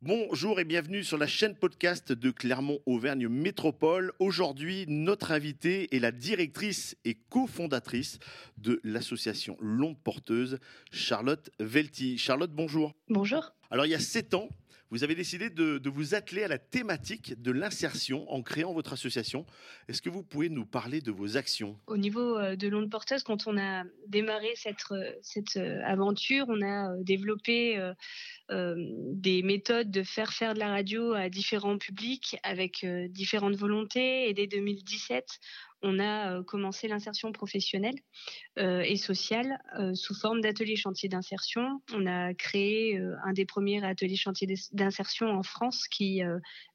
Bonjour et bienvenue sur la chaîne podcast de Clermont-Auvergne Métropole. Aujourd'hui, notre invitée est la directrice et cofondatrice de l'association Longue Porteuse, Charlotte Velti. Charlotte, bonjour. Bonjour. Alors, il y a sept ans, vous avez décidé de, vous atteler à la thématique de l'insertion en créant votre association. Est-ce que vous pouvez nous parler de vos actions? Au niveau euh, de l'onde porteuse, quand on a démarré cette, euh, euh, aventure, on a développé des méthodes de faire faire de la radio à différents publics avec différentes volontés. Et dès 2017, on a euh, commencé l'insertion professionnelle euh, et sociale euh, sous forme d'ateliers chantiers d'insertion. On a créé un des premiers ateliers chantiers d'insertion en France qui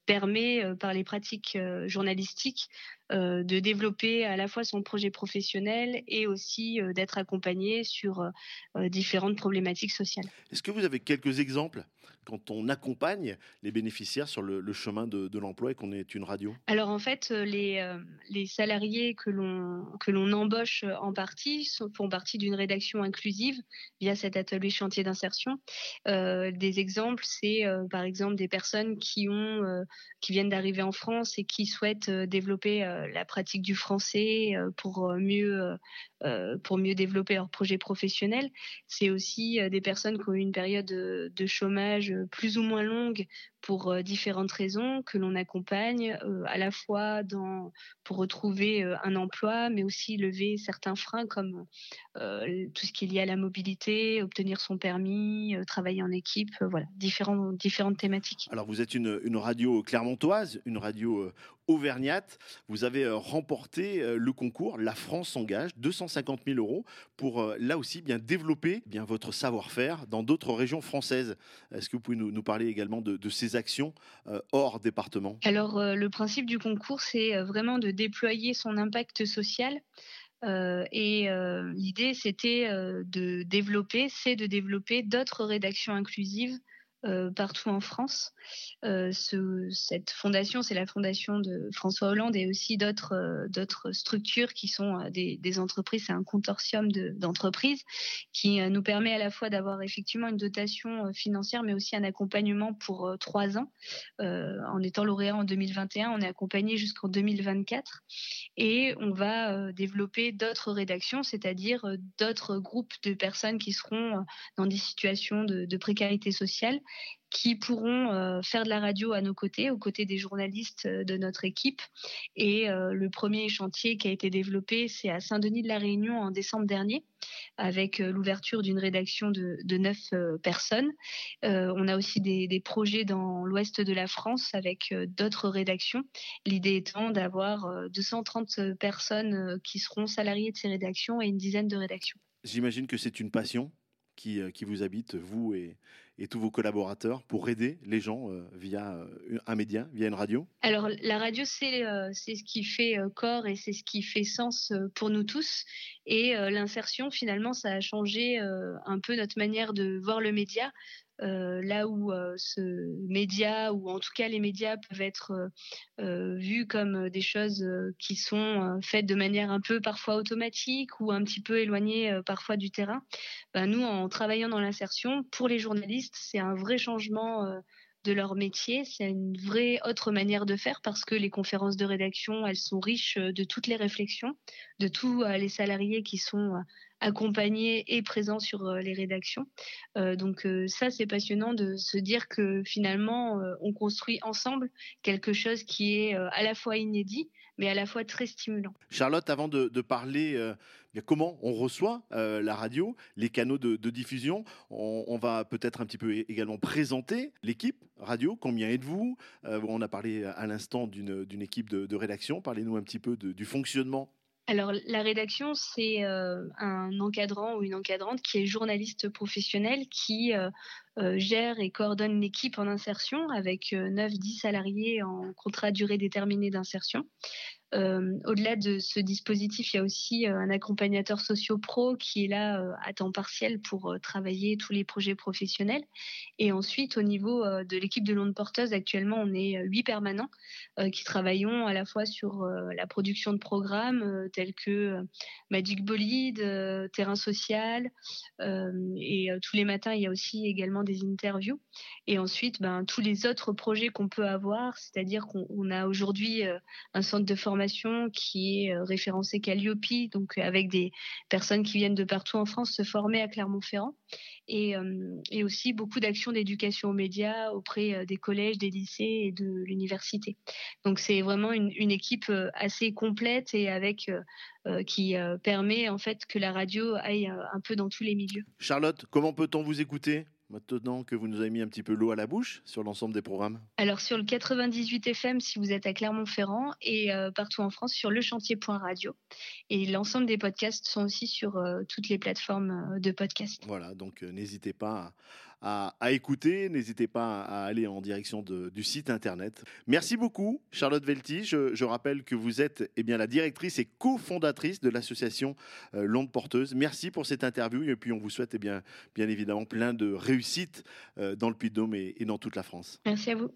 permet, par les pratiques journalistiques, de développer à la fois son projet professionnel et aussi euh, d'être accompagné sur euh, euh, différentes problématiques sociales. Est-ce que vous avez quelques exemples quand on accompagne les bénéficiaires sur le, le chemin de, de l'emploi et qu'on est une radio? Alors en fait, euh, les, euh, les salariés que l'on que l'on embauche euh, en partie font partie d'une rédaction inclusive via cet atelier chantier d'insertion. Euh, des exemples, c'est euh, par exemple des personnes qui ont euh, qui viennent d'arriver en France et qui souhaitent euh, développer euh, la pratique du français euh, pour euh, mieux euh, euh, pour mieux développer leur projet professionnel. C'est aussi euh, des personnes qui ont eu une période de, chômage euh, plus ou moins longue pour euh, différentes raisons que l'on accompagne euh, à la fois dans pour retrouver euh, un emploi mais aussi lever certains freins comme tout ce qui est lié à la mobilité, obtenir son permis, travailler en équipe, voilà, différents, différentes thématiques. Alors vous êtes une, une radio clermontoise, une radio auvergnate. Vous avez remporté le concours La France s'engage, 250 000 euros, pour là aussi bien développer eh bien votre savoir-faire dans d'autres régions françaises. Est-ce que vous pouvez nous, nous parler également de, de ces actions euh, hors département? Alors euh, le principe du concours, c'est euh, vraiment de déployer son impact social. Et l'idée, c'était de développer, c'est de développer d'autres rédactions inclusives euh, partout en France. Euh, ce, cette fondation, c'est la fondation de François Hollande et aussi d'autres euh, structures qui sont des, entreprises, c'est un consortium de- d'entreprises qui nous permet à la fois d'avoir effectivement une dotation financière, mais aussi un accompagnement pour trois ans. En étant lauréat en 2021, on est accompagné jusqu'en 2024 et on va développer d'autres rédactions, c'est-à-dire d'autres groupes de personnes qui seront dans des situations de précarité sociale qui pourront euh, faire de la radio à nos côtés, aux côtés des journalistes euh, de notre équipe. Et euh, le premier chantier qui a été développé, c'est à Saint-Denis de la Réunion en décembre dernier, avec l'ouverture d'une rédaction de, neuf personnes. On a aussi des, projets dans l'ouest de la France avec d'autres rédactions. L'idée étant d'avoir euh, 230 personnes qui seront salariées de ces rédactions et une dizaine de rédactions. J'imagine que c'est une passion qui, euh, qui vous habite, vous et, tous vos collaborateurs, pour aider les gens euh, via euh, un média, via une radio? Alors la radio, c'est ce qui fait corps et c'est ce qui fait sens pour nous tous. Et l'insertion, finalement, ça a changé un peu notre manière de voir le média. Euh, là où euh, ce média, ou en tout cas les médias, peuvent être euh, vus comme des choses qui sont faites de manière un peu parfois automatique ou un petit peu éloignées euh, parfois du terrain. Ben, nous, en travaillant dans l'insertion, pour les journalistes, c'est un vrai changement. De leur métier. C'est une vraie autre manière de faire parce que les conférences de rédaction, elles sont riches euh, de toutes les réflexions, de tous euh, les salariés qui sont euh, accompagnés et présents sur les rédactions. Donc ça, c'est passionnant de se dire que finalement, on construit ensemble quelque chose qui est à la fois inédit, mais à la fois très stimulant. Charlotte, avant de, de parler comment on reçoit euh, la radio, les canaux de, diffusion, on, va peut-être un petit peu également présenter l'équipe radio. Combien êtes-vous Euh, On a parlé à l'instant d'une équipe de, rédaction. Parlez-nous un petit peu du fonctionnement. Alors, la rédaction, c'est euh, un encadrant ou une encadrante qui est journaliste professionnel qui gère et coordonne l'équipe en insertion avec euh, 9-10 salariés en contrat durée déterminée d'insertion. Euh, Au-delà de ce dispositif, il y a aussi euh, un accompagnateur socio-pro qui est là euh, à temps partiel pour euh, travailler tous les projets professionnels. Et ensuite, au niveau euh, de l'équipe de l'onde porteuse, actuellement, on est euh, huit permanents euh, qui travaillons à la fois sur euh, la production de programmes euh, tels que euh, Magic Bolide, euh, Terrain Social. euh, et euh, tous les matins, il y a aussi également des interviews. Et ensuite, ben, tous les autres projets qu'on peut avoir, c'est-à-dire qu'on a aujourd'hui euh, un centre de formation qui est référencé Calliope, donc avec des personnes qui viennent de partout en France se former à Clermont-Ferrand. Et, aussi beaucoup d'actions d'éducation aux médias auprès des collèges, des lycées et de l'université. Donc c'est vraiment une, une, équipe assez complète et avec qui permet en fait que la radio aille un peu dans tous les milieux. Charlotte, comment peut-on vous écouter? Maintenant que vous nous avez mis un petit peu l'eau à la bouche sur l'ensemble des programmes Alors sur le 98 FM si vous êtes à Clermont-Ferrand et euh, partout en France sur lechantier.radio. Et l'ensemble des podcasts sont aussi sur euh, toutes les plateformes euh, de podcasts. Voilà, donc n'hésitez pas à, écouter. N'hésitez pas à aller en direction du site internet. Merci beaucoup, Charlotte Velti. Je, rappelle que vous êtes eh bien, la directrice et cofondatrice de l'association euh, L'Onde Porteuse. Merci pour cette interview et puis on vous souhaite eh bien, bien évidemment plein de réussites euh, dans le Puy-de-Dôme et dans toute la France. Merci à vous.